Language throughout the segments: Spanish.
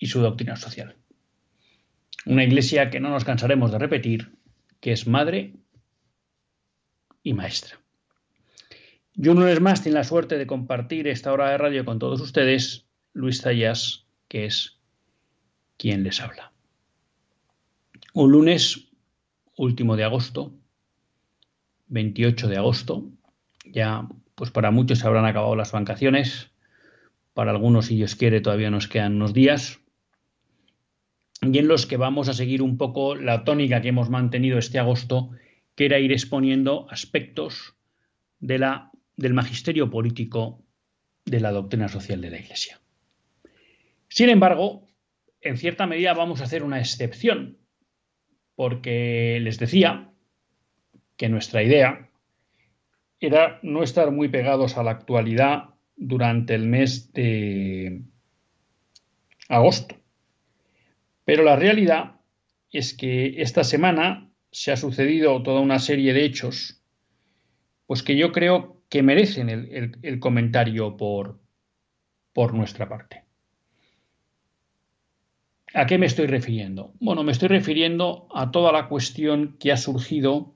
y su doctrina social. Una iglesia que no nos cansaremos de repetir, que es madre y maestra. Yo una vez más tengo la suerte de compartir esta hora de radio con todos ustedes, Luis Zayas, que es quien les habla. Un lunes último de agosto, 28 de agosto, ya pues para muchos se habrán acabado las vacaciones, para algunos si Dios quiere todavía nos quedan unos días, y en los que vamos a seguir un poco la tónica que hemos mantenido este agosto, que era ir exponiendo aspectos del magisterio político de la doctrina social de la Iglesia. Sin embargo, en cierta medida vamos a hacer una excepción, porque les decía que nuestra idea era no estar muy pegados a la actualidad durante el mes de agosto pero la realidad es que esta semana se ha sucedido toda una serie de hechos, pues que yo creo que merecen el, comentario por, por nuestra parte. ¿A qué me estoy refiriendo? Bueno, me estoy refiriendo a toda la cuestión que ha surgido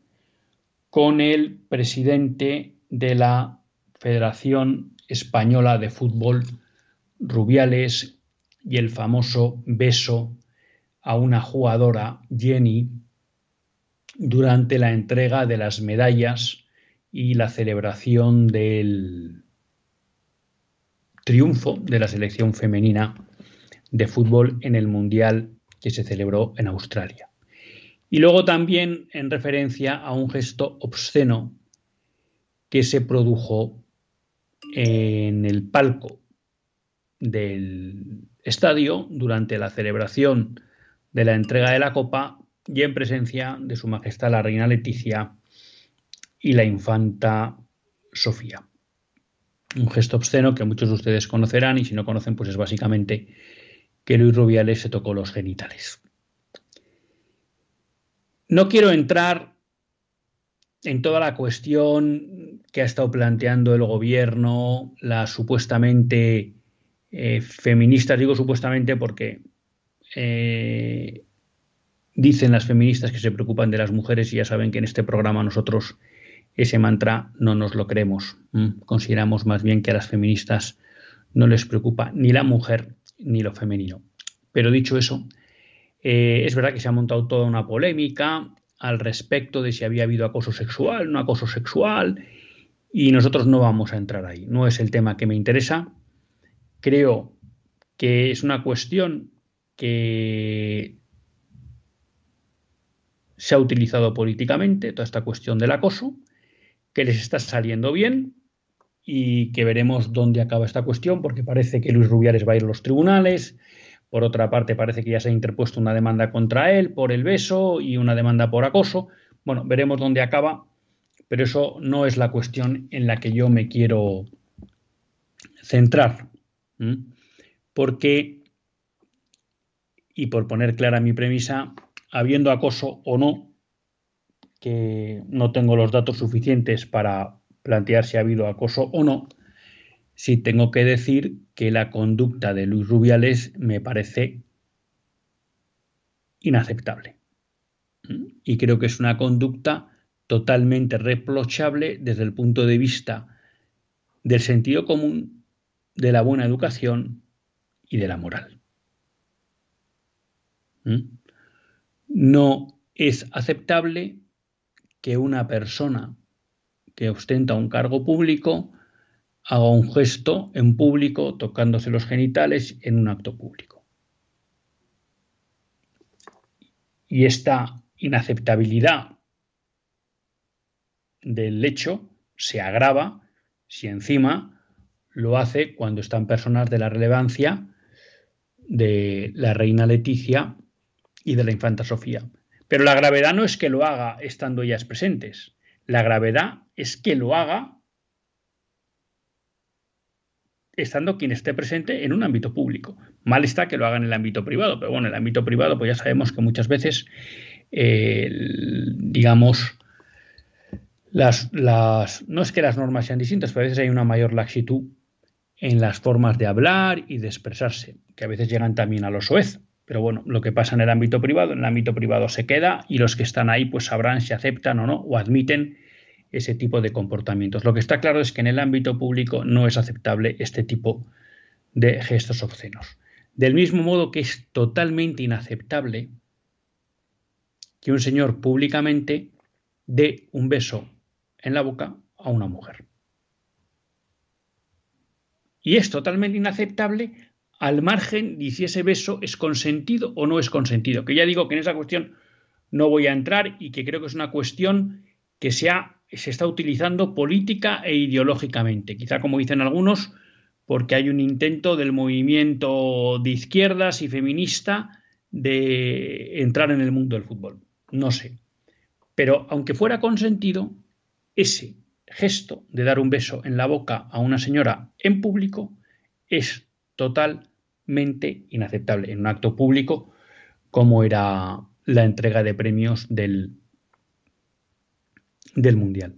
con el presidente de la Federación Española de Fútbol, Rubiales, y el famoso beso a una jugadora, Jenny, durante la entrega de las medallas y la celebración del triunfo de la selección femenina de fútbol en el Mundial que se celebró en Australia. Y luego también en referencia a un gesto obsceno que se produjo en el palco del estadio durante la celebración de la entrega de la copa y en presencia de Su Majestad la Reina Leticia y la Infanta Sofía. Un gesto obsceno que muchos de ustedes conocerán y si no conocen pues es básicamente que Luis Rubiales se tocó los genitales. No quiero entrar en toda la cuestión que ha estado planteando el gobierno, la supuestamente eh, feminista, digo supuestamente porque eh, dicen las feministas que se preocupan de las mujeres y ya saben que en este programa nosotros ese mantra no nos lo creemos. Consideramos más bien que a las feministas no les preocupa ni la mujer ni lo femenino. Pero dicho eso, eh, es verdad que se ha montado toda una polémica al respecto de si había habido acoso sexual, no acoso sexual, y nosotros no vamos a entrar ahí. No es el tema que me interesa. Creo que es una cuestión que se ha utilizado políticamente, toda esta cuestión del acoso, que les está saliendo bien y que veremos dónde acaba esta cuestión, porque parece que Luis Rubiales va a ir a los tribunales, por otra parte parece que ya se ha interpuesto una demanda contra él por el beso y una demanda por acoso. Bueno, veremos dónde acaba, pero eso no es la cuestión en la que yo me quiero centrar, porque y por poner clara mi premisa, habiendo acoso o no, que no tengo los datos suficientes para plantear si ha habido acoso o no, sí tengo que decir que la conducta de Luis Rubiales me parece inaceptable. Y creo que es una conducta totalmente reprochable desde el punto de vista del sentido común, de la buena educación y de la moral. No es aceptable que una persona que ostenta un cargo público haga un gesto en público tocándose los genitales en un acto público. Y esta inaceptabilidad del hecho se agrava si encima lo hace cuando están personas de la relevancia de la reina Leticia y de la infanta Sofía. Pero la gravedad no es que lo haga estando ellas presentes. La gravedad es que lo haga estando quien esté presente en un ámbito público. Mal está que lo haga en el ámbito privado, pero bueno, en el ámbito privado pues ya sabemos que muchas veces, eh, digamos, las, las, no es que las normas sean distintas, pero a veces hay una mayor laxitud en las formas de hablar y de expresarse, que a veces llegan también a los soez. Pero bueno, lo que pasa en el ámbito privado, en el ámbito privado se queda y los que están ahí pues sabrán si aceptan o no o admiten ese tipo de comportamientos. Lo que está claro es que en el ámbito público no es aceptable este tipo de gestos obscenos. Del mismo modo que es totalmente inaceptable que un señor públicamente dé un beso en la boca a una mujer. Y es totalmente inaceptable al margen de si ese beso es consentido o no es consentido. Que ya digo que en esa cuestión no voy a entrar y que creo que es una cuestión que se, se está utilizando política e ideológicamente. Quizá, como dicen algunos, porque hay un intento del movimiento de izquierdas y feminista de entrar en el mundo del fútbol. No sé. Pero aunque fuera consentido, ese gesto de dar un beso en la boca a una señora en público es inaceptable en un acto público como era la entrega de premios del, del Mundial.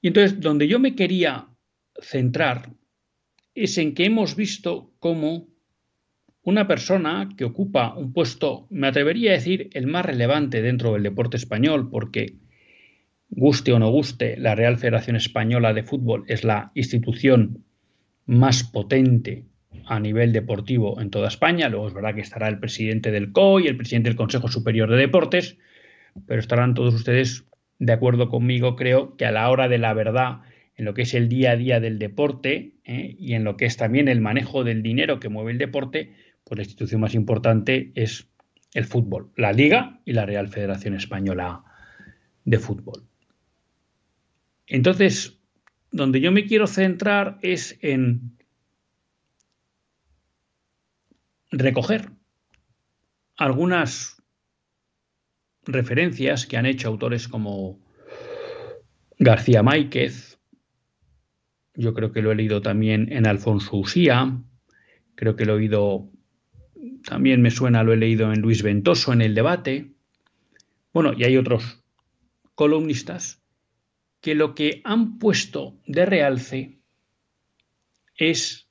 Y entonces, donde yo me quería centrar es en que hemos visto cómo una persona que ocupa un puesto, me atrevería a decir, el más relevante dentro del deporte español, porque guste o no guste, la Real Federación Española de Fútbol es la institución más potente a nivel deportivo en toda España. Luego es verdad que estará el presidente del COI, el presidente del Consejo Superior de Deportes, pero estarán todos ustedes de acuerdo conmigo, creo que a la hora de la verdad, en lo que es el día a día del deporte ¿eh? y en lo que es también el manejo del dinero que mueve el deporte, pues la institución más importante es el fútbol, la Liga y la Real Federación Española de Fútbol. Entonces, donde yo me quiero centrar es en recoger algunas referencias que han hecho autores como García Máiquez, yo creo que lo he leído también en Alfonso Usía, creo que lo he oído, también me suena, lo he leído en Luis Ventoso en el debate, bueno, y hay otros columnistas que lo que han puesto de realce es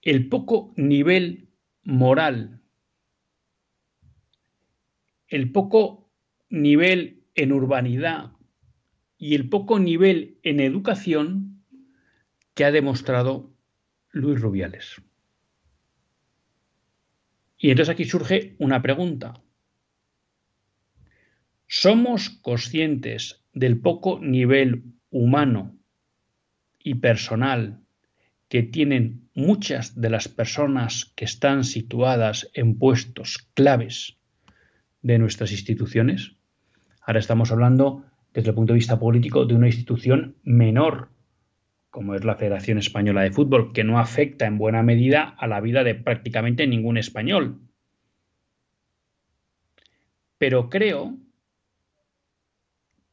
el poco nivel moral el poco nivel en urbanidad y el poco nivel en educación que ha demostrado Luis Rubiales. Y entonces aquí surge una pregunta. ¿Somos conscientes del poco nivel humano y personal que tienen muchas de las personas que están situadas en puestos claves de nuestras instituciones. Ahora estamos hablando desde el punto de vista político de una institución menor, como es la Federación Española de Fútbol, que no afecta en buena medida a la vida de prácticamente ningún español. Pero creo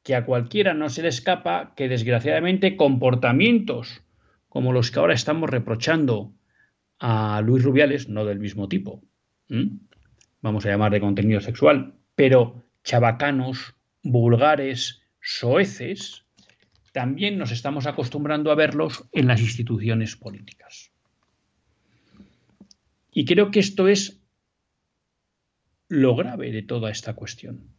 que a cualquiera no se le escapa que desgraciadamente comportamientos como los que ahora estamos reprochando a Luis Rubiales, no del mismo tipo, vamos a llamar de contenido sexual, pero chabacanos, vulgares, soeces, también nos estamos acostumbrando a verlos en las instituciones políticas. Y creo que esto es lo grave de toda esta cuestión.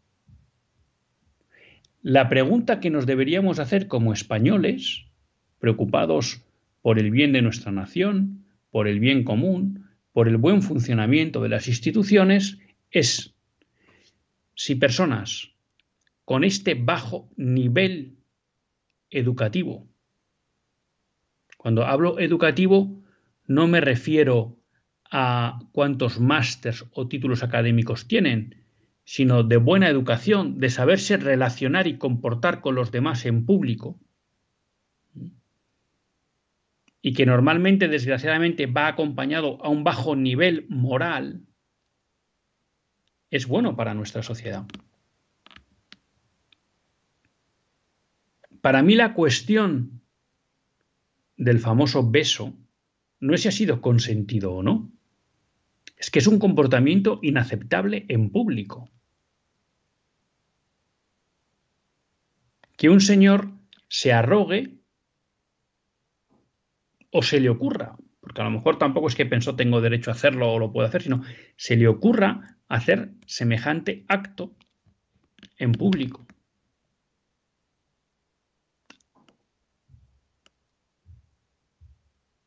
La pregunta que nos deberíamos hacer como españoles, preocupados por el bien de nuestra nación, por el bien común, por el buen funcionamiento de las instituciones, es si personas con este bajo nivel educativo, cuando hablo educativo no me refiero a cuántos másters o títulos académicos tienen, sino de buena educación, de saberse relacionar y comportar con los demás en público, y que normalmente, desgraciadamente, va acompañado a un bajo nivel moral, es bueno para nuestra sociedad. Para mí la cuestión del famoso beso no es si ha sido consentido o no, es que es un comportamiento inaceptable en público. Que un señor se arrogue o se le ocurra, porque a lo mejor tampoco es que pensó tengo derecho a hacerlo o lo puedo hacer, sino se le ocurra hacer semejante acto en público.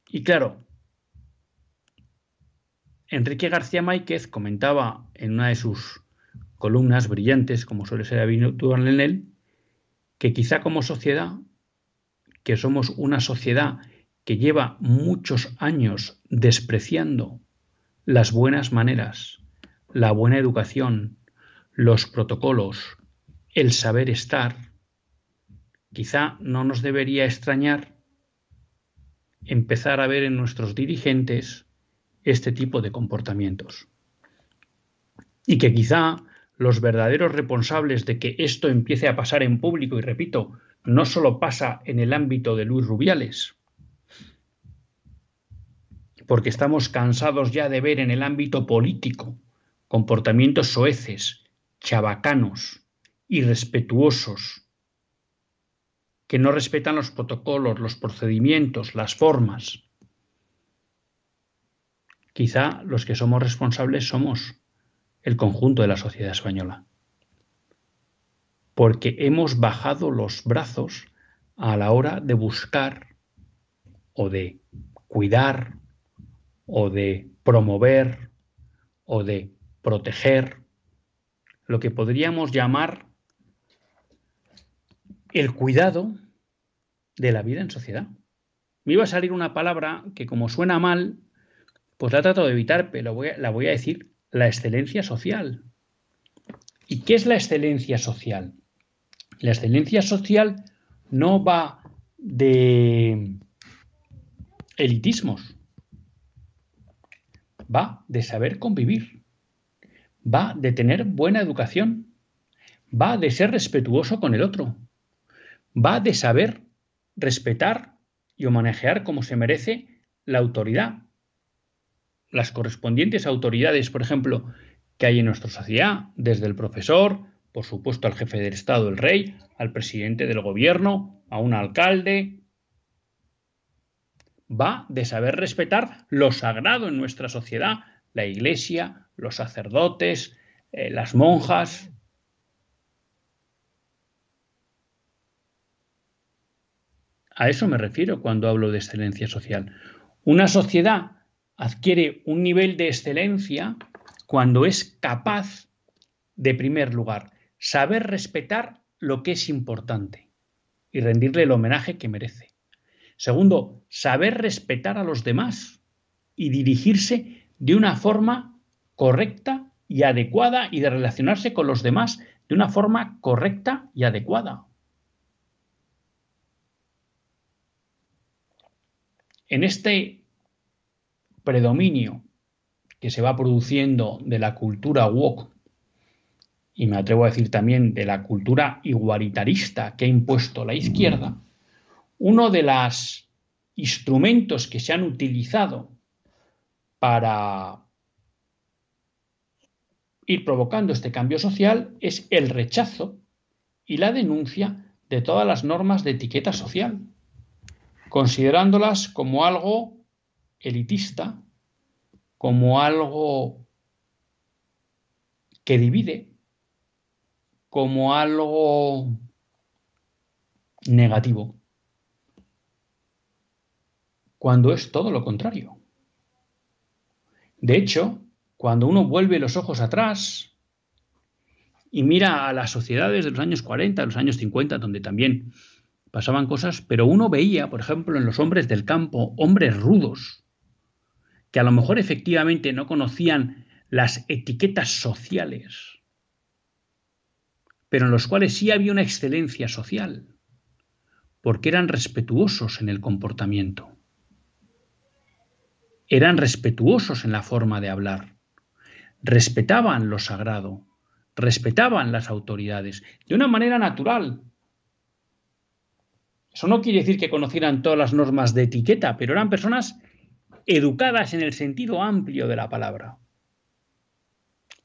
Y claro, Enrique García Máquez comentaba en una de sus columnas brillantes, como suele ser habitual en él, que quizá como sociedad, que somos una sociedad que lleva muchos años despreciando las buenas maneras, la buena educación, los protocolos, el saber estar, quizá no nos debería extrañar empezar a ver en nuestros dirigentes este tipo de comportamientos. Y que quizá los verdaderos responsables de que esto empiece a pasar en público, y repito, no solo pasa en el ámbito de Luis Rubiales, porque estamos cansados ya de ver en el ámbito político comportamientos soeces, chabacanos, irrespetuosos, que no respetan los protocolos, los procedimientos, las formas. Quizá los que somos responsables somos el conjunto de la sociedad española, porque hemos bajado los brazos a la hora de buscar o de cuidar o de promover o de proteger lo que podríamos llamar el cuidado de la vida en sociedad. Me iba a salir una palabra que como suena mal, pues la trato de evitar, pero la voy a decir, la excelencia social. ¿Y qué es la excelencia social? La excelencia social no va de elitismos, va de saber convivir, va de tener buena educación, va de ser respetuoso con el otro, va de saber respetar y manejar como se merece la autoridad, las correspondientes autoridades, por ejemplo, que hay en nuestra sociedad, desde el profesor, por supuesto al jefe del Estado, el rey, al presidente del gobierno, a un alcalde. Va de saber respetar lo sagrado en nuestra sociedad, la iglesia, los sacerdotes, eh, las monjas. A eso me refiero cuando hablo de excelencia social. Una sociedad adquiere un nivel de excelencia cuando es capaz de, primer lugar, saber respetar lo que es importante y rendirle el homenaje que merece. Segundo, saber respetar a los demás y dirigirse de una forma correcta y adecuada y de relacionarse con los demás de una forma correcta y adecuada. En este predominio que se va produciendo de la cultura woke y me atrevo a decir también de la cultura igualitarista que ha impuesto la izquierda, uno de los instrumentos que se han utilizado para ir provocando este cambio social es el rechazo y la denuncia de todas las normas de etiqueta social, considerándolas como algo elitista como algo que divide, como algo negativo, cuando es todo lo contrario. De hecho, cuando uno vuelve los ojos atrás y mira a las sociedades de los años 40, los años 50, donde también pasaban cosas, pero uno veía, por ejemplo, en los hombres del campo, hombres rudos, que a lo mejor efectivamente no conocían las etiquetas sociales, pero en los cuales sí había una excelencia social, porque eran respetuosos en el comportamiento, eran respetuosos en la forma de hablar, respetaban lo sagrado, respetaban las autoridades de una manera natural. Eso no quiere decir que conocieran todas las normas de etiqueta, pero eran personas educadas en el sentido amplio de la palabra.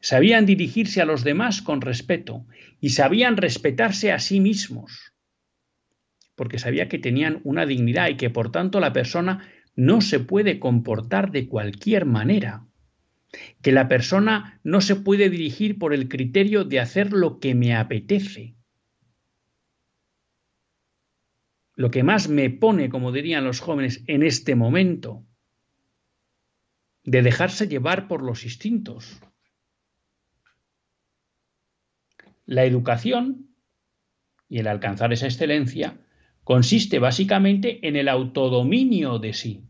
Sabían dirigirse a los demás con respeto y sabían respetarse a sí mismos, porque sabía que tenían una dignidad y que por tanto la persona no se puede comportar de cualquier manera, que la persona no se puede dirigir por el criterio de hacer lo que me apetece. Lo que más me pone, como dirían los jóvenes, en este momento, de dejarse llevar por los instintos, La educación y el alcanzar esa excelencia consiste básicamente en el autodominio de sí.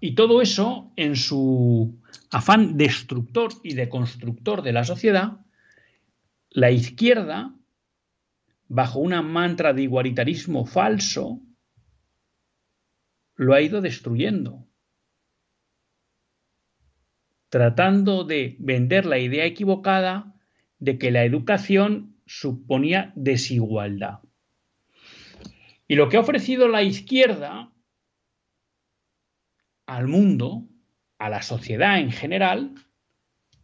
Y todo eso, en su afán destructor y deconstructor de la sociedad, la izquierda, bajo una mantra de igualitarismo falso, lo ha ido destruyendo, tratando de vender la idea equivocada de que la educación suponía desigualdad. Y lo que ha ofrecido la izquierda al mundo, a la sociedad en general,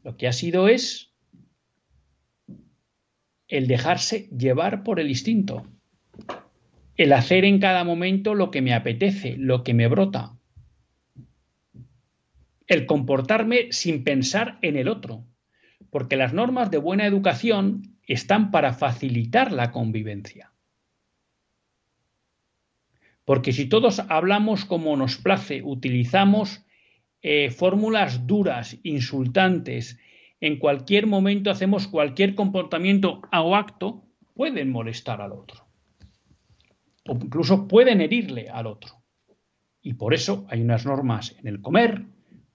lo que ha sido es el dejarse llevar por el instinto, el hacer en cada momento lo que me apetece, lo que me brota, el comportarme sin pensar en el otro porque las normas de buena educación están para facilitar la convivencia. Porque si todos hablamos como nos place, utilizamos eh, fórmulas duras, insultantes, en cualquier momento hacemos cualquier comportamiento o acto, pueden molestar al otro. O incluso pueden herirle al otro. Y por eso hay unas normas en el comer,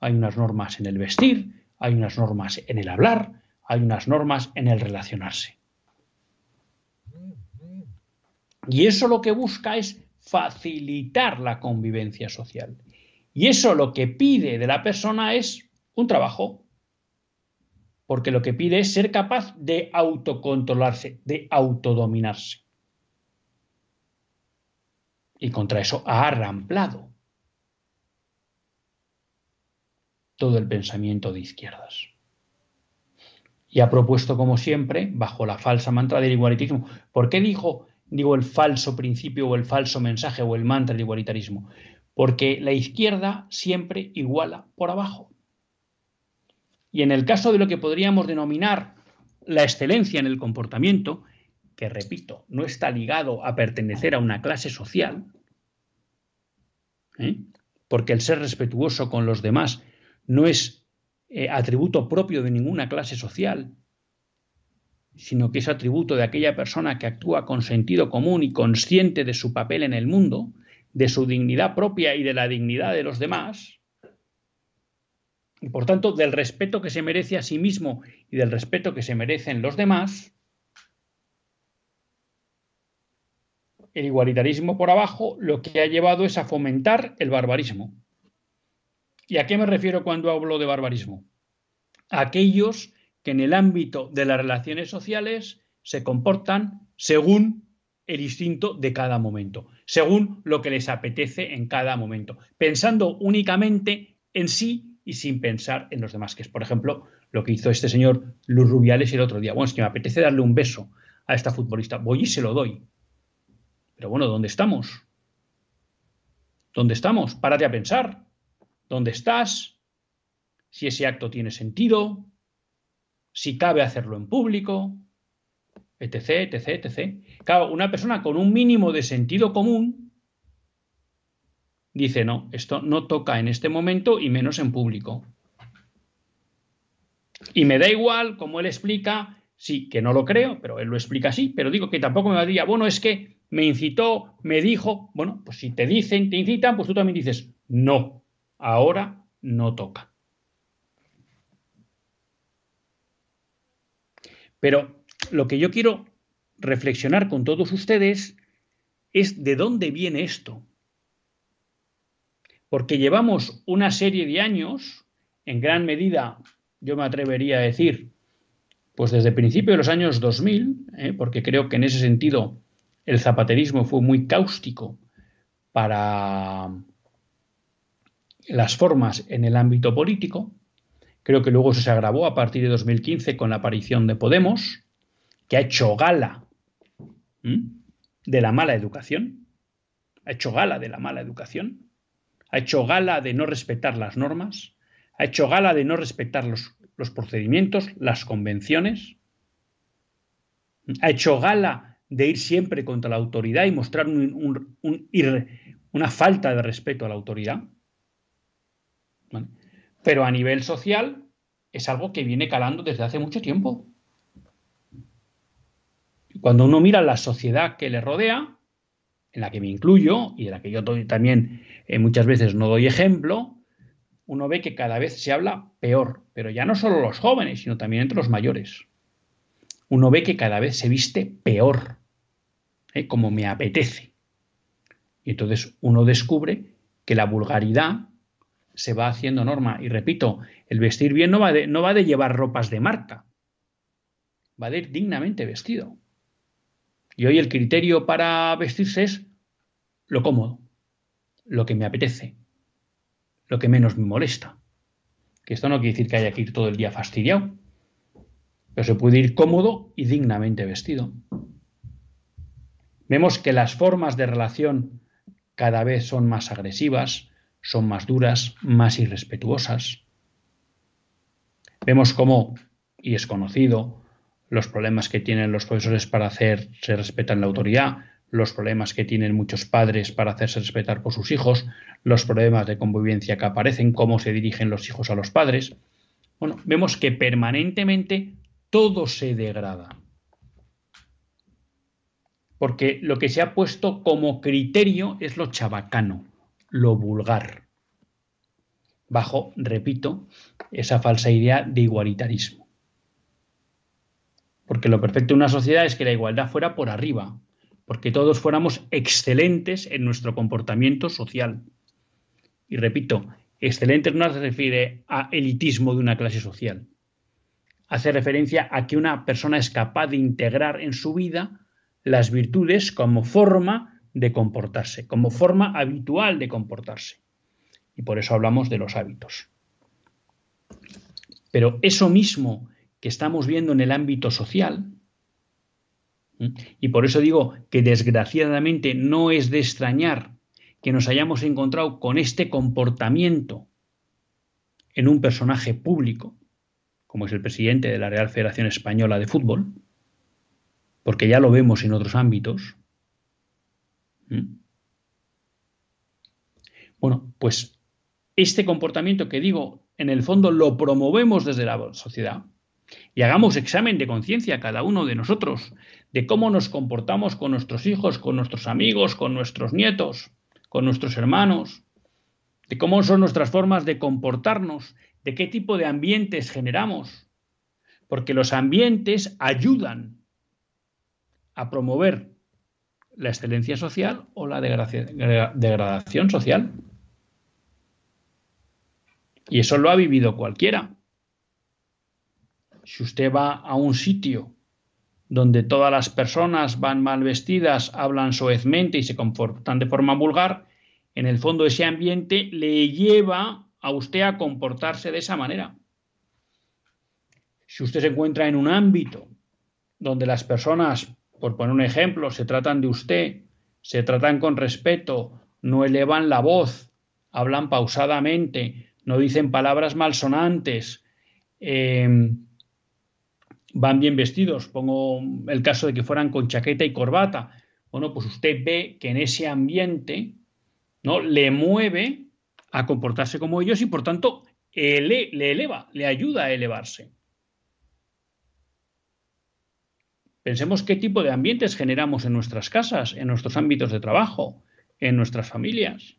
hay unas normas en el vestir, hay unas normas en el hablar, hay unas normas en el relacionarse. Y eso lo que busca es facilitar la convivencia social. Y eso lo que pide de la persona es un trabajo. Porque lo que pide es ser capaz de autocontrolarse, de autodominarse. Y contra eso ha arramplado todo el pensamiento de izquierdas. Y ha propuesto, como siempre, bajo la falsa mantra del igualitarismo. ¿Por qué dijo, digo, el falso principio o el falso mensaje o el mantra del igualitarismo? Porque la izquierda siempre iguala por abajo. Y en el caso de lo que podríamos denominar la excelencia en el comportamiento, que repito, no está ligado a pertenecer a una clase social, ¿eh? porque el ser respetuoso con los demás no es eh, atributo propio de ninguna clase social, sino que es atributo de aquella persona que actúa con sentido común y consciente de su papel en el mundo, de su dignidad propia y de la dignidad de los demás, y por tanto del respeto que se merece a sí mismo y del respeto que se merecen los demás, el igualitarismo por abajo lo que ha llevado es a fomentar el barbarismo. ¿Y a qué me refiero cuando hablo de barbarismo? aquellos que en el ámbito de las relaciones sociales se comportan según el instinto de cada momento, según lo que les apetece en cada momento, pensando únicamente en sí y sin pensar en los demás, que es, por ejemplo, lo que hizo este señor Luz Rubiales el otro día. Bueno, es que me apetece darle un beso a esta futbolista, voy y se lo doy. Pero bueno, ¿dónde estamos? ¿Dónde estamos? Párate a pensar. ¿Dónde estás? Si ese acto tiene sentido, si cabe hacerlo en público. etc, etc, etc. Claro, una persona con un mínimo de sentido común dice, no, esto no toca en este momento y menos en público. Y me da igual, como él explica, sí, que no lo creo, pero él lo explica así, pero digo que tampoco me va a decir, bueno, es que me incitó, me dijo, bueno, pues si te dicen, te incitan, pues tú también dices, no, ahora no toca. Pero lo que yo quiero reflexionar con todos ustedes es de dónde viene esto. Porque llevamos una serie de años, en gran medida, yo me atrevería a decir, pues desde el principio de los años 2000, ¿eh? porque creo que en ese sentido el zapaterismo fue muy cáustico para las formas en el ámbito político. Creo que luego se agravó a partir de 2015 con la aparición de Podemos, que ha hecho gala de la mala educación, ha hecho gala de la mala educación, ha hecho gala de no respetar las normas, ha hecho gala de no respetar los, procedimientos, las convenciones, ha hecho gala de ir siempre contra la autoridad y mostrar una falta de respeto a la autoridad. Pero a nivel social es algo que viene calando desde hace mucho tiempo. Cuando uno mira la sociedad que le rodea, en la que me incluyo y en la que yo también eh, muchas veces no doy ejemplo, uno ve que cada vez se habla peor, pero ya no solo los jóvenes, sino también entre los mayores. Uno ve que cada vez se viste peor, ¿eh? como me apetece. Y entonces uno descubre que la vulgaridad se va haciendo norma. Y repito, el vestir bien no va de, no va de llevar ropas de marca, va de ir dignamente vestido. Y hoy el criterio para vestirse es lo cómodo, lo que me apetece, lo que menos me molesta. Que esto no quiere decir que haya que ir todo el día fastidiado, pero se puede ir cómodo y dignamente vestido. Vemos que las formas de relación cada vez son más agresivas, son más duras, más irrespetuosas. Vemos cómo, y es conocido, los problemas que tienen los profesores para hacer se respetan la autoridad, los problemas que tienen muchos padres para hacerse respetar por sus hijos, los problemas de convivencia que aparecen, cómo se dirigen los hijos a los padres. Bueno, vemos que permanentemente todo se degrada. Porque lo que se ha puesto como criterio es lo chabacano, lo vulgar. Bajo, repito, esa falsa idea de igualitarismo. Porque lo perfecto de una sociedad es que la igualdad fuera por arriba, porque todos fuéramos excelentes en nuestro comportamiento social. Y repito, excelente no se refiere a elitismo de una clase social. Hace referencia a que una persona es capaz de integrar en su vida las virtudes como forma de comportarse, como forma habitual de comportarse. Y por eso hablamos de los hábitos. Pero eso mismo que estamos viendo en el ámbito social, y por eso digo que desgraciadamente no es de extrañar que nos hayamos encontrado con este comportamiento en un personaje público, como es el presidente de la Real Federación Española de Fútbol, porque ya lo vemos en otros ámbitos. Bueno, pues este comportamiento que digo, en el fondo lo promovemos desde la sociedad, y hagamos examen de conciencia cada uno de nosotros de cómo nos comportamos con nuestros hijos, con nuestros amigos, con nuestros nietos, con nuestros hermanos, de cómo son nuestras formas de comportarnos, de qué tipo de ambientes generamos, porque los ambientes ayudan a promover la excelencia social o la degradación social. Y eso lo ha vivido cualquiera. Si usted va a un sitio donde todas las personas van mal vestidas, hablan soezmente y se comportan de forma vulgar, en el fondo ese ambiente le lleva a usted a comportarse de esa manera. Si usted se encuentra en un ámbito donde las personas, por poner un ejemplo, se tratan de usted, se tratan con respeto, no elevan la voz, hablan pausadamente, no dicen palabras malsonantes, eh, van bien vestidos, pongo el caso de que fueran con chaqueta y corbata, bueno, pues usted ve que en ese ambiente ¿no? le mueve a comportarse como ellos y por tanto le eleva, le ayuda a elevarse. Pensemos qué tipo de ambientes generamos en nuestras casas, en nuestros ámbitos de trabajo, en nuestras familias.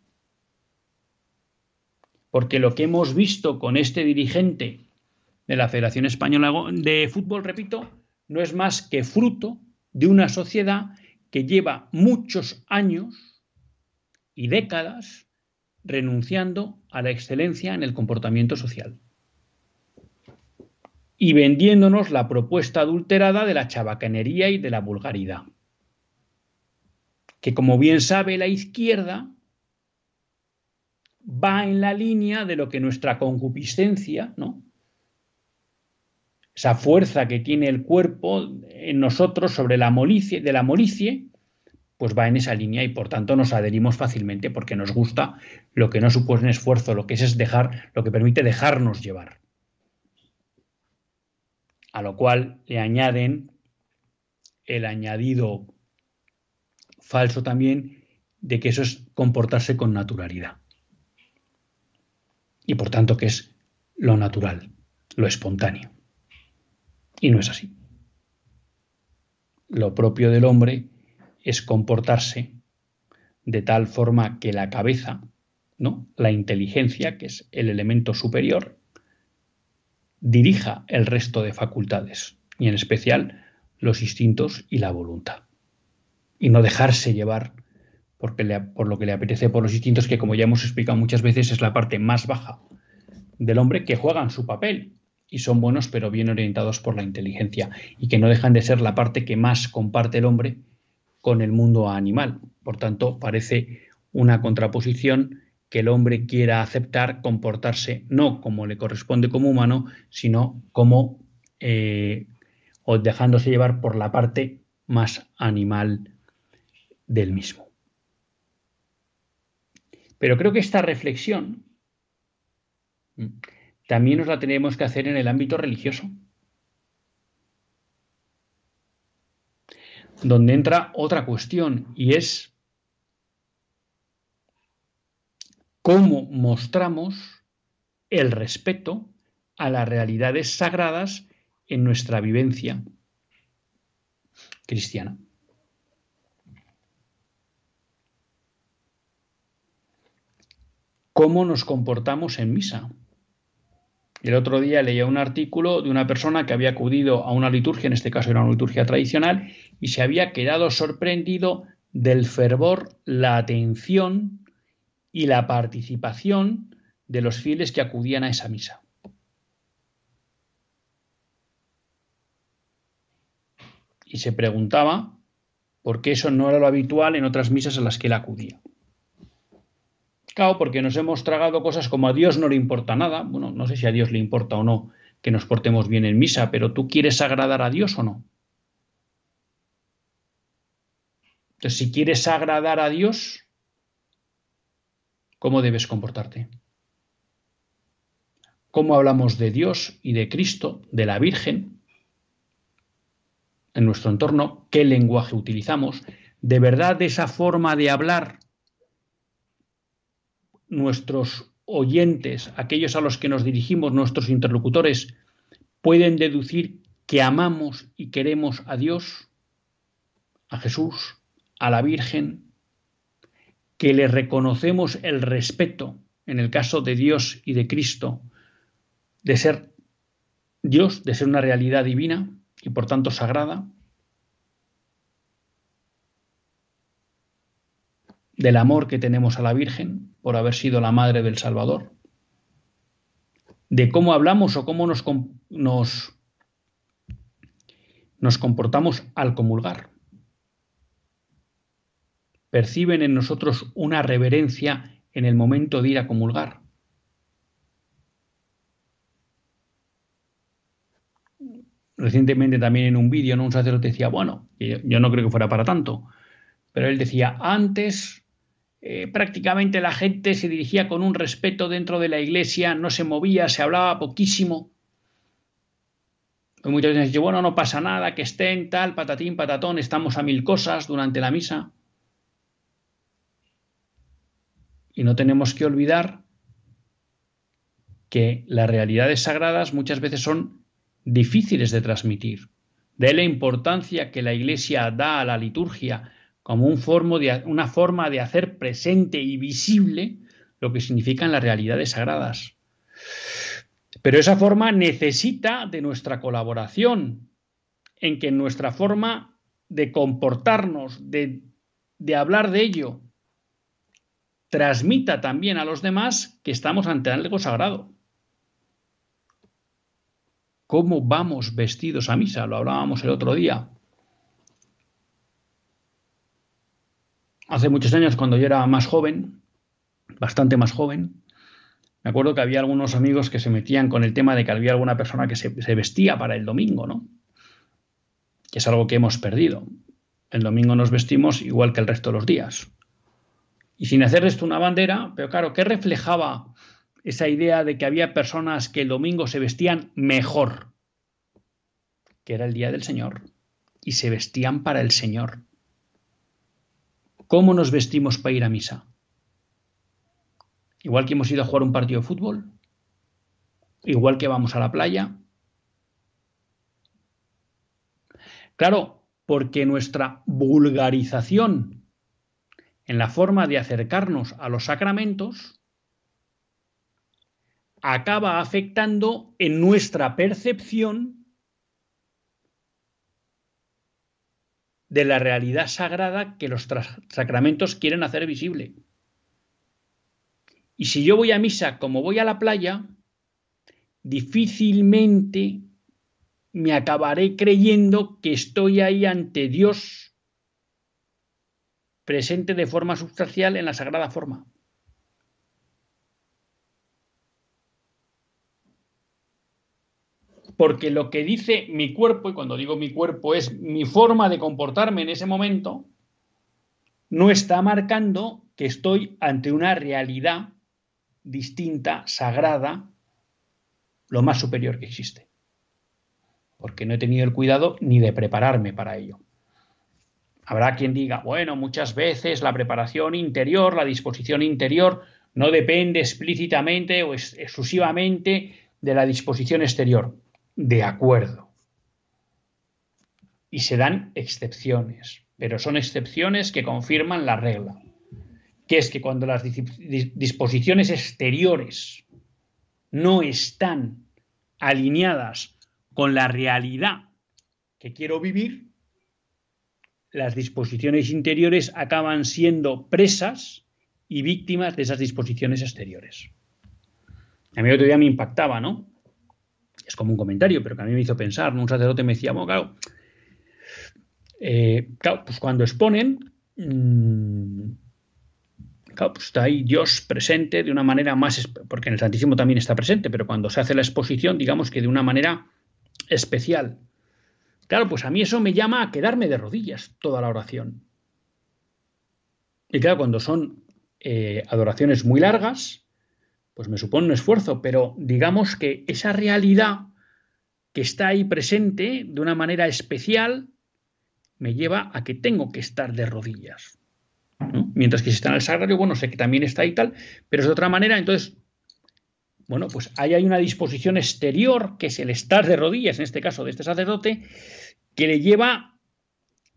Porque lo que hemos visto con este dirigente de la Federación Española de Fútbol, repito, no es más que fruto de una sociedad que lleva muchos años y décadas renunciando a la excelencia en el comportamiento social y vendiéndonos la propuesta adulterada de la chabacanería y de la vulgaridad. Que como bien sabe la izquierda, va en la línea de lo que nuestra concupiscencia, ¿no? esa fuerza que tiene el cuerpo en nosotros sobre la molicie, de la molicie, pues va en esa línea y por tanto nos adherimos fácilmente porque nos gusta lo que no supone esfuerzo, lo que es, es dejar, lo que permite dejarnos llevar a lo cual le añaden el añadido falso también de que eso es comportarse con naturalidad. Y por tanto que es lo natural, lo espontáneo. Y no es así. Lo propio del hombre es comportarse de tal forma que la cabeza, ¿no? La inteligencia, que es el elemento superior, dirija el resto de facultades, y en especial los instintos y la voluntad. Y no dejarse llevar porque por lo que le apetece por los instintos, que como ya hemos explicado muchas veces es la parte más baja del hombre que juegan su papel y son buenos pero bien orientados por la inteligencia y que no dejan de ser la parte que más comparte el hombre con el mundo animal. Por tanto, parece una contraposición que el hombre quiera aceptar comportarse no como le corresponde como humano, sino como eh, o dejándose llevar por la parte más animal del mismo. Pero creo que esta reflexión también nos la tenemos que hacer en el ámbito religioso, donde entra otra cuestión y es cómo mostramos el respeto a las realidades sagradas en nuestra vivencia cristiana. ¿Cómo nos comportamos en misa? El otro día leía un artículo de una persona que había acudido a una liturgia, en este caso era una liturgia tradicional, y se había quedado sorprendido del fervor, la atención y la participación de los fieles que acudían a esa misa. Y se preguntaba por qué eso no era lo habitual en otras misas a las que él acudía. Claro, porque nos hemos tragado cosas como a Dios no le importa nada. Bueno, no sé si a Dios le importa o no que nos portemos bien en misa, pero ¿tú quieres agradar a Dios o no? Entonces, si quieres agradar a Dios, cómo debes comportarte. Cómo hablamos de Dios y de Cristo, de la Virgen, en nuestro entorno, qué lenguaje utilizamos. De verdad, esa forma de hablar, nuestros oyentes, aquellos a los que nos dirigimos, nuestros interlocutores, pueden deducir que amamos y queremos a Dios, a Jesús, a la Virgen, que le reconocemos el respeto, en el caso de Dios y de Cristo, de ser Dios, de ser una realidad divina y por tanto sagrada, del amor que tenemos a la Virgen por haber sido la madre del Salvador, de cómo hablamos o cómo nos, nos, nos comportamos al comulgar perciben en nosotros una reverencia en el momento de ir a comulgar. Recientemente también en un vídeo, un sacerdote decía, bueno, yo no creo que fuera para tanto, pero él decía, antes eh, prácticamente la gente se dirigía con un respeto dentro de la iglesia, no se movía, se hablaba poquísimo. muchas veces dice, bueno, no pasa nada, que estén tal, patatín, patatón, estamos a mil cosas durante la misa. Y no tenemos que olvidar que las realidades sagradas muchas veces son difíciles de transmitir. De la importancia que la Iglesia da a la liturgia como un de, una forma de hacer presente y visible lo que significan las realidades sagradas. Pero esa forma necesita de nuestra colaboración, en que nuestra forma de comportarnos, de, de hablar de ello, transmita también a los demás que estamos ante algo sagrado. ¿Cómo vamos vestidos a misa? Lo hablábamos el otro día. Hace muchos años, cuando yo era más joven, bastante más joven, me acuerdo que había algunos amigos que se metían con el tema de que había alguna persona que se, vestía para el domingo, ¿no? Que es algo que hemos perdido. El domingo nos vestimos igual que el resto de los días. Y sin hacer esto una bandera, pero claro, ¿qué reflejaba esa idea de que había personas que el domingo se vestían mejor? Que era el día del Señor. Y se vestían para el Señor. ¿Cómo nos vestimos para ir a misa? Igual que hemos ido a jugar un partido de fútbol, igual que vamos a la playa. Claro, porque nuestra vulgarización en la forma de acercarnos a los sacramentos acaba afectando en nuestra percepción de la realidad sagrada que los sacramentos quieren hacer visible. Y si yo voy a misa como voy a la playa, difícilmente me acabaré creyendo que estoy ahí ante Dios presente de forma sustancial en la sagrada forma. Porque lo que dice mi cuerpo, y cuando digo mi cuerpo es mi forma de comportarme en ese momento, no está marcando que estoy ante una realidad distinta, sagrada, lo más superior que existe. Porque no he tenido el cuidado ni de prepararme para ello. Habrá quien diga, bueno, muchas veces la preparación interior, la disposición interior, no depende explícitamente o exclusivamente de la disposición exterior. De acuerdo. Y se dan excepciones, pero son excepciones que confirman la regla que es que cuando las disposiciones exteriores no están alineadas con la realidad que quiero vivir, las disposiciones interiores acaban siendo presas y víctimas de esas disposiciones exteriores. A mí otro día me impactaba, ¿no? Es como un comentario, pero que a mí me hizo pensar, Un sacerdote me decía, bueno, claro, eh, pues cuando exponen, mm, pues está ahí Dios presente de una manera más, porque en el Santísimo también está presente, pero cuando se hace la exposición, digamos que de una manera especial. Claro, pues a mí eso me llama a quedarme de rodillas toda la oración. Y claro, cuando son eh, adoraciones muy largas, pues me supone un esfuerzo, pero digamos que esa realidad que está ahí presente de una manera especial me lleva a que tengo que estar de rodillas. Mientras que si está en el sagrario, bueno, sé que también está ahí tal, pero es de otra manera, entonces, bueno, pues ahí hay una disposición exterior, que es el estar de rodillas, en este caso de este sacerdote, que le lleva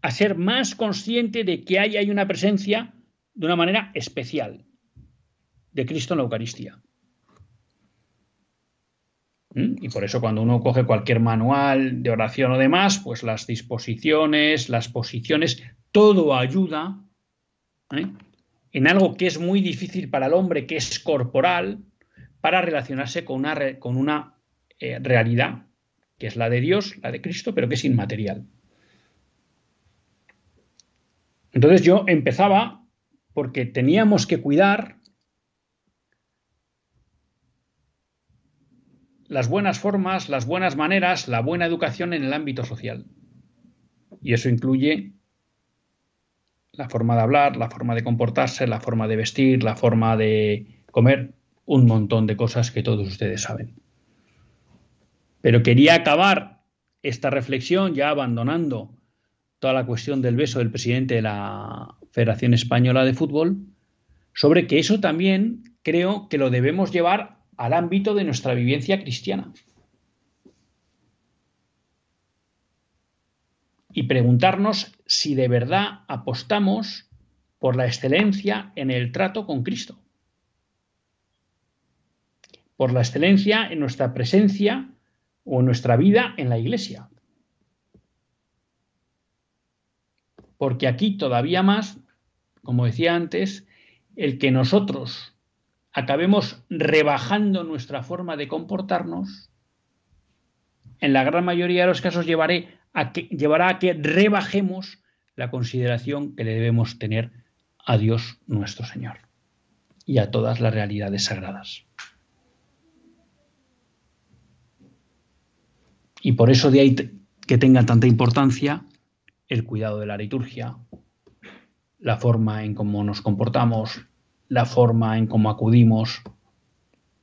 a ser más consciente de que ahí hay una presencia de una manera especial de Cristo en la Eucaristía. ¿Mm? Y por eso cuando uno coge cualquier manual de oración o demás, pues las disposiciones, las posiciones, todo ayuda ¿eh? en algo que es muy difícil para el hombre, que es corporal, para relacionarse con una, eh, realidad, que es la de Dios, la de Cristo, pero que es inmaterial. Entonces yo empezaba porque teníamos que cuidar las buenas formas, las buenas maneras, la buena educación en el ámbito social. Y eso incluye la forma de hablar, la forma de comportarse, la forma de vestir, la forma de comer, un montón de cosas que todos ustedes saben. Pero quería acabar esta reflexión, ya abandonando toda la cuestión del beso del presidente de la Federación Española de Fútbol, sobre que eso también creo que lo debemos llevar al ámbito de nuestra vivencia cristiana. Y preguntarnos si de verdad apostamos por la excelencia en el trato con Cristo, por la excelencia en nuestra presencia o en nuestra vida en la iglesia. Porque aquí todavía más, como decía antes, el que nosotros acabemos rebajando nuestra forma de comportarnos, en la gran mayoría de los casos llevaré llevará a que rebajemos la consideración que le debemos tener a Dios nuestro Señor y a todas las realidades sagradas. Y por eso de ahí que tenga tanta importancia el cuidado de la liturgia, la forma en cómo nos comportamos, la forma en cómo acudimos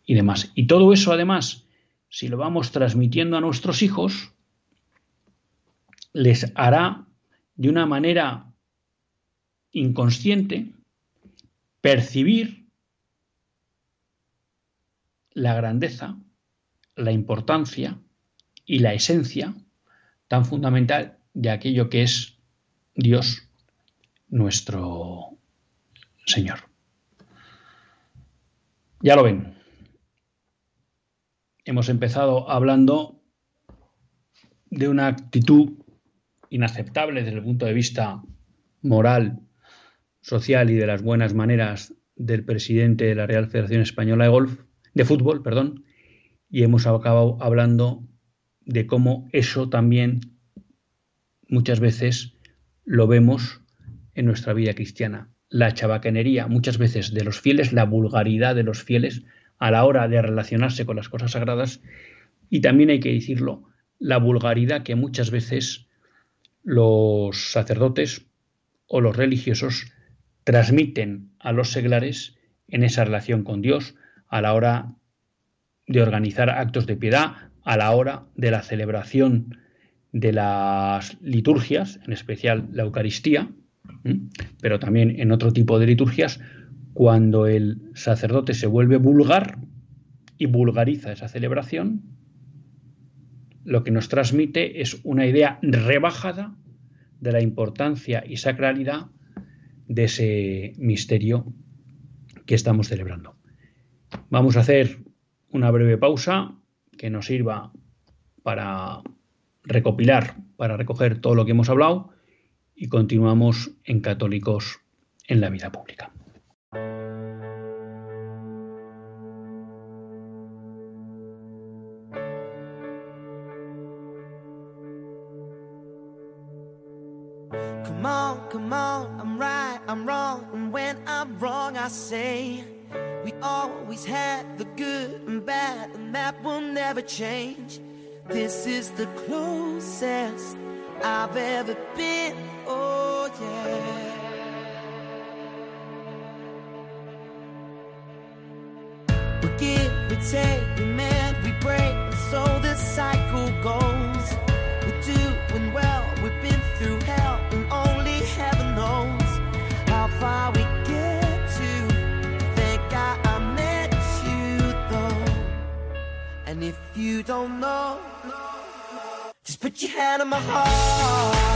y demás. Y todo eso, además, si lo vamos transmitiendo a nuestros hijos, les hará de una manera inconsciente percibir la grandeza, la importancia y la esencia tan fundamental de aquello que es Dios nuestro Señor. Ya lo ven. Hemos empezado hablando de una actitud inaceptable desde el punto de vista moral, social y de las buenas maneras del presidente de la Real Federación Española de Golf, de fútbol, perdón, y hemos acabado hablando de cómo eso también muchas veces lo vemos en nuestra vida cristiana. La chabacanería muchas veces de los fieles, la vulgaridad de los fieles a la hora de relacionarse con las cosas sagradas y también hay que decirlo, la vulgaridad que muchas veces los sacerdotes o los religiosos transmiten a los seglares en esa relación con Dios a la hora de organizar actos de piedad, a la hora de la celebración de las liturgias, en especial la Eucaristía, pero también en otro tipo de liturgias, cuando el sacerdote se vuelve vulgar y vulgariza esa celebración, lo que nos transmite es una idea rebajada de la importancia y sacralidad de ese misterio que estamos celebrando. Vamos a hacer una breve pausa que nos sirva para recopilar, para recoger todo lo que hemos hablado y continuamos en Católicos en la vida pública. Come come on, I'm right, I'm wrong, and when I'm wrong, I say always had the good and bad, and that will never change. This is the closest I've ever been. Oh, yeah. We give, we take, we mend, you don't know, just put your hand on my heart.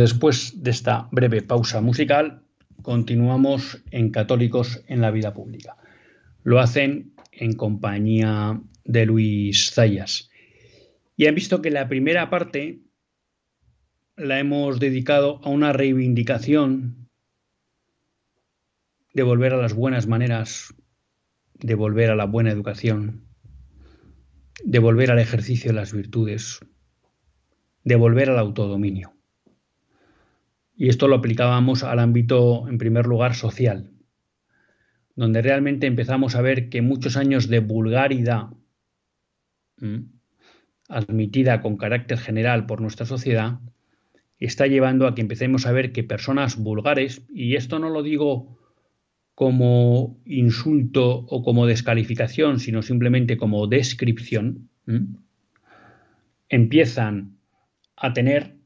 Después de esta breve pausa musical, continuamos en Católicos en la Vida Pública. Lo hacen en compañía de Luis Zayas. Y han visto que la primera parte la hemos dedicado a una reivindicación de volver a las buenas maneras, de volver a la buena educación, de volver al ejercicio de las virtudes, de volver al autodominio. Y esto lo aplicábamos al ámbito, en primer lugar, social, donde realmente empezamos a ver que muchos años de vulgaridad, admitida con carácter general por nuestra sociedad, está llevando a que empecemos a ver que personas vulgares, y esto no lo digo como insulto o como descalificación, sino simplemente como descripción, empiezan a tener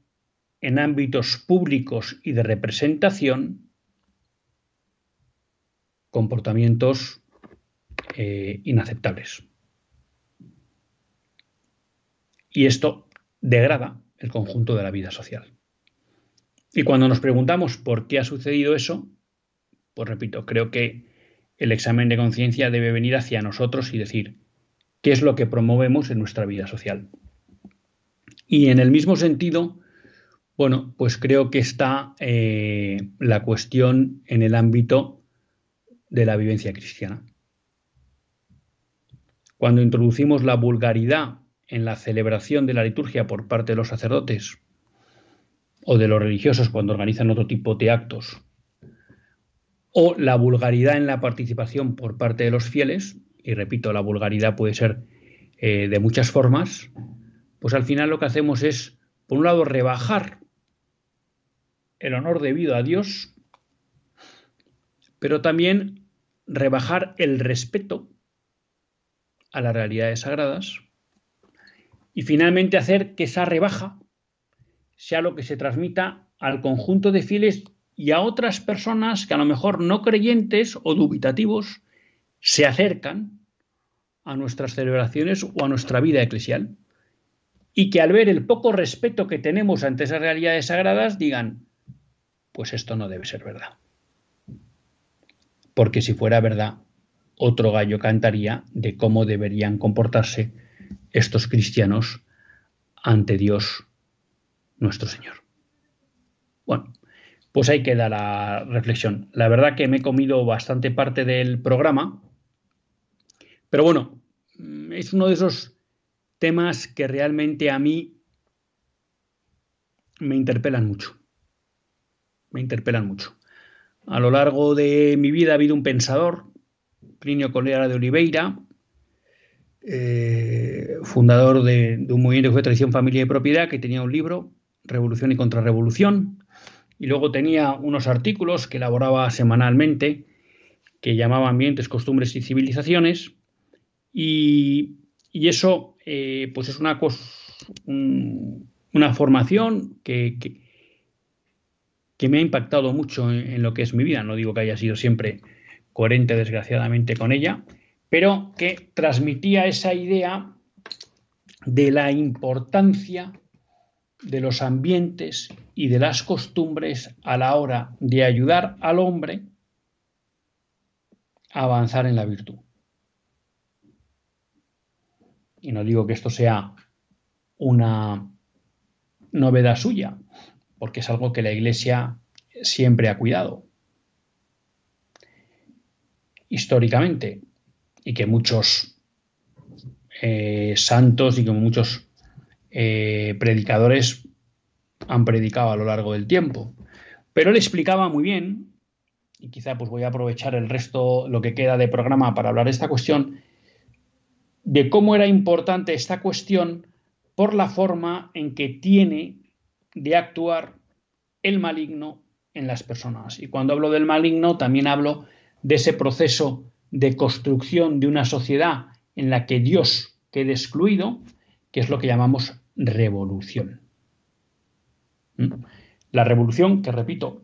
en ámbitos públicos y de representación comportamientos eh, inaceptables. Y esto degrada el conjunto de la vida social. Y cuando nos preguntamos por qué ha sucedido eso, pues repito, creo que el examen de conciencia debe venir hacia nosotros y decir qué es lo que promovemos en nuestra vida social. Y en el mismo sentido, bueno, pues creo que está eh, la cuestión en el ámbito de la vivencia cristiana. Cuando introducimos la vulgaridad en la celebración de la liturgia por parte de los sacerdotes o de los religiosos cuando organizan otro tipo de actos, o la vulgaridad en la participación por parte de los fieles, y repito, la vulgaridad puede ser eh, de muchas formas, pues al final lo que hacemos es, por un lado, rebajar el honor debido a Dios, pero también rebajar el respeto a las realidades sagradas y finalmente hacer que esa rebaja sea lo que se transmita al conjunto de fieles y a otras personas que a lo mejor no creyentes o dubitativos se acercan a nuestras celebraciones o a nuestra vida eclesial. Y que al ver el poco respeto que tenemos ante esas realidades sagradas digan, pues esto no debe ser verdad. Porque si fuera verdad, otro gallo cantaría de cómo deberían comportarse estos cristianos ante Dios nuestro Señor. Bueno, pues ahí queda la reflexión. La verdad que me he comido bastante parte del programa, pero bueno, es uno de esos temas que realmente a mí me interpelan mucho me interpelan mucho. A lo largo de mi vida ha habido un pensador, Plinio Colera de Oliveira, eh, fundador de, un movimiento que fue Tradición, Familia y Propiedad, que tenía un libro, Revolución y Contrarrevolución, y luego tenía unos artículos que elaboraba semanalmente, que llamaba Ambientes, Costumbres y Civilizaciones, y, eso eh, pues es una, una formación que me ha impactado mucho en, lo que es mi vida. No digo que haya sido siempre coherente, desgraciadamente, con ella, pero que transmitía esa idea de la importancia de los ambientes y de las costumbres a la hora de ayudar al hombre a avanzar en la virtud. Y no digo que esto sea una novedad suya, porque es algo que la Iglesia siempre ha cuidado. Históricamente, y que muchos eh, santos y que muchos eh, predicadores han predicado a lo largo del tiempo. Pero él explicaba muy bien, y quizá pues voy a aprovechar el resto, lo que queda de programa para hablar de esta cuestión, de cómo era importante esta cuestión por la forma en que tiene de actuar el maligno en las personas. Y cuando hablo del maligno, también hablo de ese proceso de construcción de una sociedad en la que Dios quede excluido, que es lo que llamamos revolución. ¿Mm? La revolución, que repito,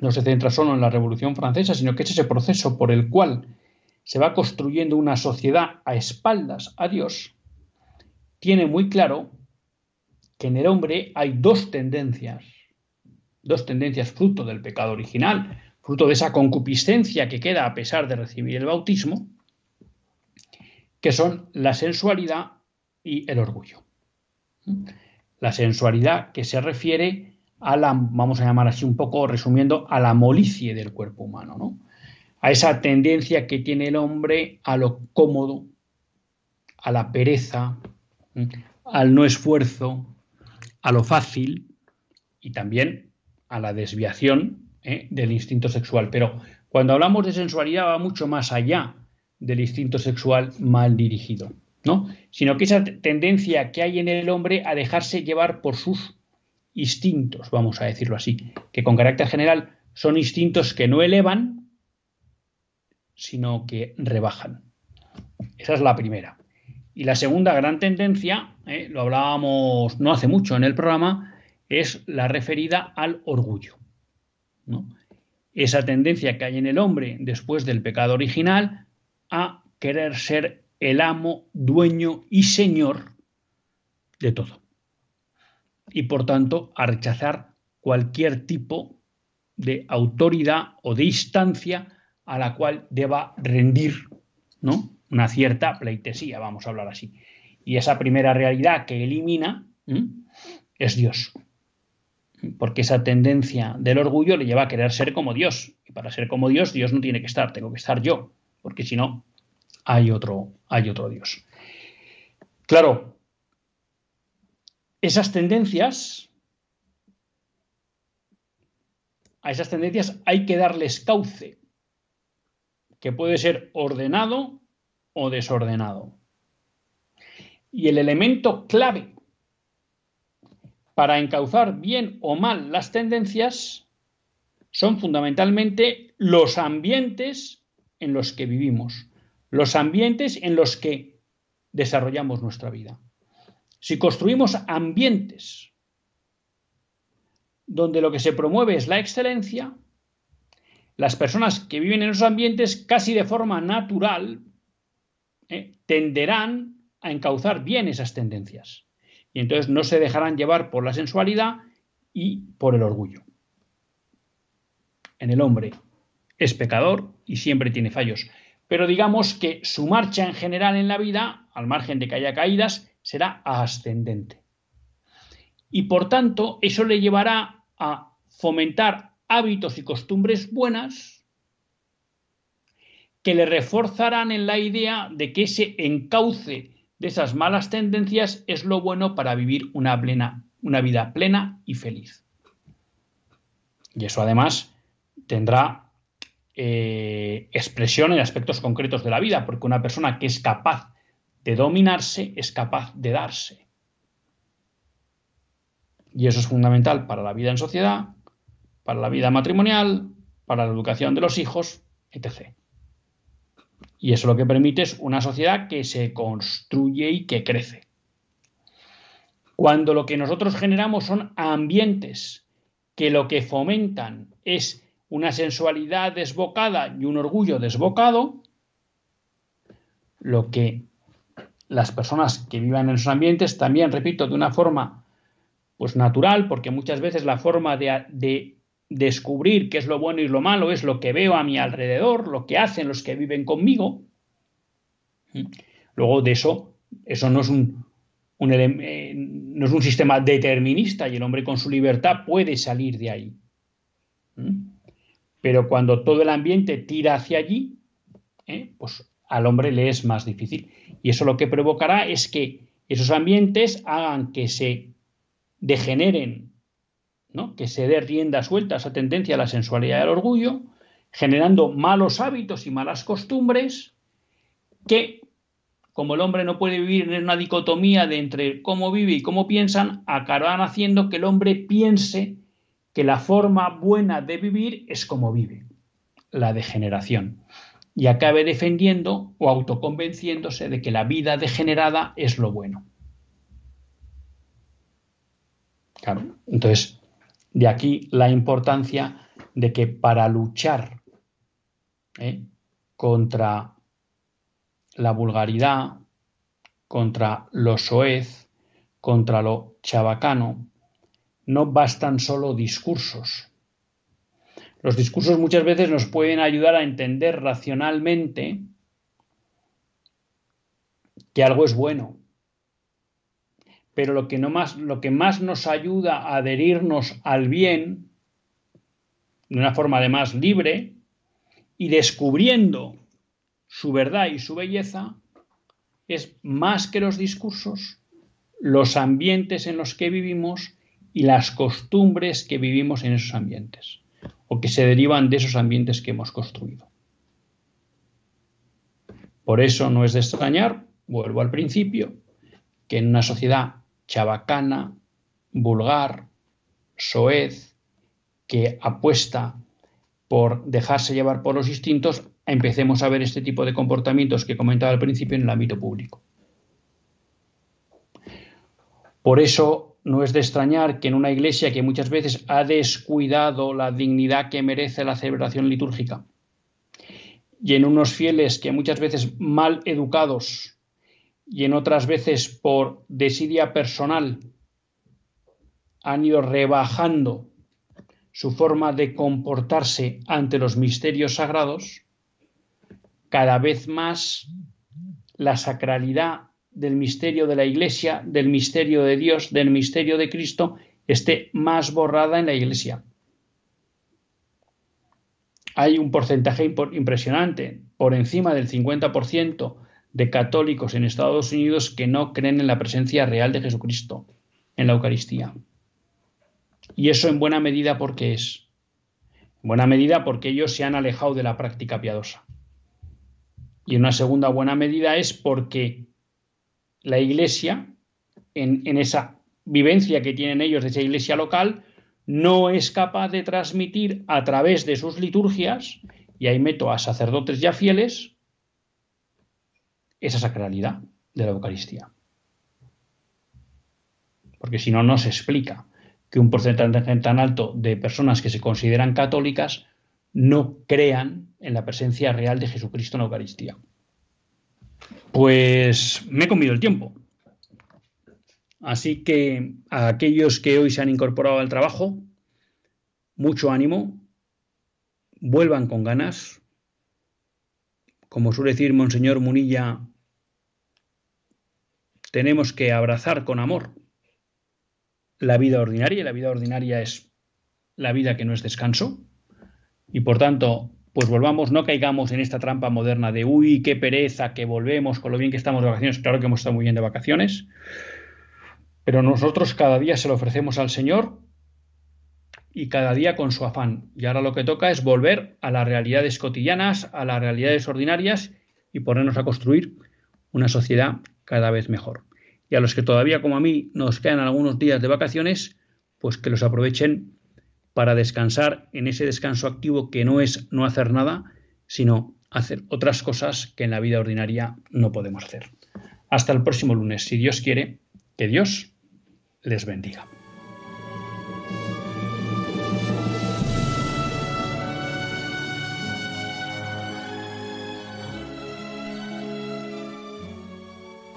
no se centra solo en la revolución francesa, sino que es ese proceso por el cual se va construyendo una sociedad a espaldas a Dios, tiene muy claro que en el hombre hay dos tendencias, dos tendencias fruto del pecado original, fruto de esa concupiscencia que queda a pesar de recibir el bautismo, que son la sensualidad y el orgullo. La sensualidad que se refiere a la, vamos a llamar así un poco resumiendo, a la molicie del cuerpo humano, ¿no? a esa tendencia que tiene el hombre a lo cómodo, a la pereza, al no esfuerzo, a lo fácil y también a la desviación ¿eh? del instinto sexual. Pero cuando hablamos de sensualidad va mucho más allá del instinto sexual mal dirigido, ¿no? Sino que esa tendencia que hay en el hombre a dejarse llevar por sus instintos, vamos a decirlo así, que con carácter general son instintos que no elevan, sino que rebajan. Esa es la primera. Y la segunda gran tendencia, ¿eh? lo hablábamos no hace mucho en el programa, es la referida al orgullo. Esa tendencia que hay en el hombre después del pecado original a querer ser el amo, dueño y señor de todo. Y por tanto a rechazar cualquier tipo de autoridad o de instancia a la cual deba rendir ¿no? una cierta pleitesía, vamos a hablar así. Y esa primera realidad que elimina es Dios porque esa tendencia del orgullo le lleva a querer ser como Dios. Y para ser como Dios, Dios no tiene que estar, tengo que estar yo, porque si no, hay otro, hay otro Dios. Claro, esas tendencias, a esas tendencias hay que darles cauce, que puede ser ordenado o desordenado. Y el elemento clave para encauzar bien o mal las tendencias son fundamentalmente los ambientes en los que vivimos, los ambientes en los que desarrollamos nuestra vida. Si construimos ambientes donde lo que se promueve es la excelencia, las personas que viven en esos ambientes casi de forma natural eh, tenderán a encauzar bien esas tendencias y entonces no se dejarán llevar por la sensualidad y por el orgullo. En el hombre es pecador y siempre tiene fallos, pero digamos que su marcha en general en la vida, al margen de que haya caídas, será ascendente. Y por tanto, eso le llevará a fomentar hábitos y costumbres buenas que le reforzarán en la idea de que ese encauce de esas malas tendencias es lo bueno para vivir una, plena, una vida plena y feliz. Y eso además tendrá eh, expresión en aspectos concretos de la vida, porque una persona que es capaz de dominarse es capaz de darse. Y eso es fundamental para la vida en sociedad, para la vida matrimonial, para la educación de los hijos, etc. Y eso lo que permite es una sociedad que se construye y que crece. Cuando lo que nosotros generamos son ambientes que lo que fomentan es una sensualidad desbocada y un orgullo desbocado, lo que las personas que vivan en esos ambientes también, repito, de una forma pues natural, porque muchas veces la forma de, de descubrir qué es lo bueno y lo malo es lo que veo a mi alrededor, lo que hacen los que viven conmigo. Luego de eso, eso no es un, eh, no es un sistema determinista y el hombre con su libertad puede salir de ahí. Pero cuando todo el ambiente tira hacia allí, ¿eh? pues al hombre le es más difícil. Y eso lo que provocará es que esos ambientes hagan que se degeneren que se dé rienda suelta a esa tendencia a la sensualidad y al orgullo, generando malos hábitos y malas costumbres que, como el hombre no puede vivir en una dicotomía de entre cómo vive y cómo piensan, acabarán haciendo que el hombre piense que la forma buena de vivir es como vive, la degeneración, y acabe defendiendo o autoconvenciéndose de que la vida degenerada es lo bueno. Claro, entonces, de aquí la importancia de que para luchar ¿eh? contra la vulgaridad, contra lo soez, contra lo chabacano, no bastan solo discursos. Los discursos muchas veces nos pueden ayudar a entender racionalmente que algo es bueno. Pero lo que, no más, lo que más nos ayuda a adherirnos al bien, de una forma además libre, y descubriendo su verdad y su belleza, es más que los discursos, los ambientes en los que vivimos y las costumbres que vivimos en esos ambientes, o que se derivan de esos ambientes que hemos construido. Por eso no es de extrañar vuelvo al principio, que en una sociedad chabacana, vulgar, soez, que apuesta por dejarse llevar por los instintos, empecemos a ver este tipo de comportamientos que comentaba al principio en el ámbito público. Por eso no es de extrañar que en una iglesia que muchas veces ha descuidado la dignidad que merece la celebración litúrgica y en unos fieles que muchas veces mal educados y en otras veces por desidia personal han ido rebajando su forma de comportarse ante los misterios sagrados, cada vez más la sacralidad del misterio de la Iglesia, del misterio de Dios, del misterio de Cristo, esté más borrada en la Iglesia. Hay un porcentaje impresionante, por encima del 50%, de católicos en Estados Unidos que no creen en la presencia real de Jesucristo en la Eucaristía. Y eso en buena medida porque es. En buena medida porque ellos se han alejado de la práctica piadosa. Y una segunda buena medida es porque la Iglesia, en, en esa vivencia que tienen ellos de esa Iglesia local, no es capaz de transmitir a través de sus liturgias, y ahí meto a sacerdotes ya fieles, esa sacralidad de la Eucaristía. Porque si no, no se explica que un porcentaje tan alto de personas que se consideran católicas no crean en la presencia real de Jesucristo en la Eucaristía. Pues me he comido el tiempo. Así que a aquellos que hoy se han incorporado al trabajo, mucho ánimo, vuelvan con ganas. Como suele decir Monseñor Munilla, tenemos que abrazar con amor la vida ordinaria. Y la vida ordinaria es la vida que no es descanso. Y por tanto pues volvamos, no caigamos en esta trampa moderna de uy, qué pereza, que volvemos con lo bien que estamos de vacaciones, claro que hemos estado muy bien de vacaciones, pero nosotros cada día se lo ofrecemos al Señor y cada día con su afán. Y ahora lo que toca es volver a las realidades cotidianas, a las realidades ordinarias y ponernos a construir una sociedad cada vez mejor. Y a los que todavía, como a mí, nos quedan algunos días de vacaciones, pues que los aprovechen para descansar en ese descanso activo que no es no hacer nada, sino hacer otras cosas que en la vida ordinaria no podemos hacer. Hasta el próximo lunes, si Dios quiere, que Dios les bendiga.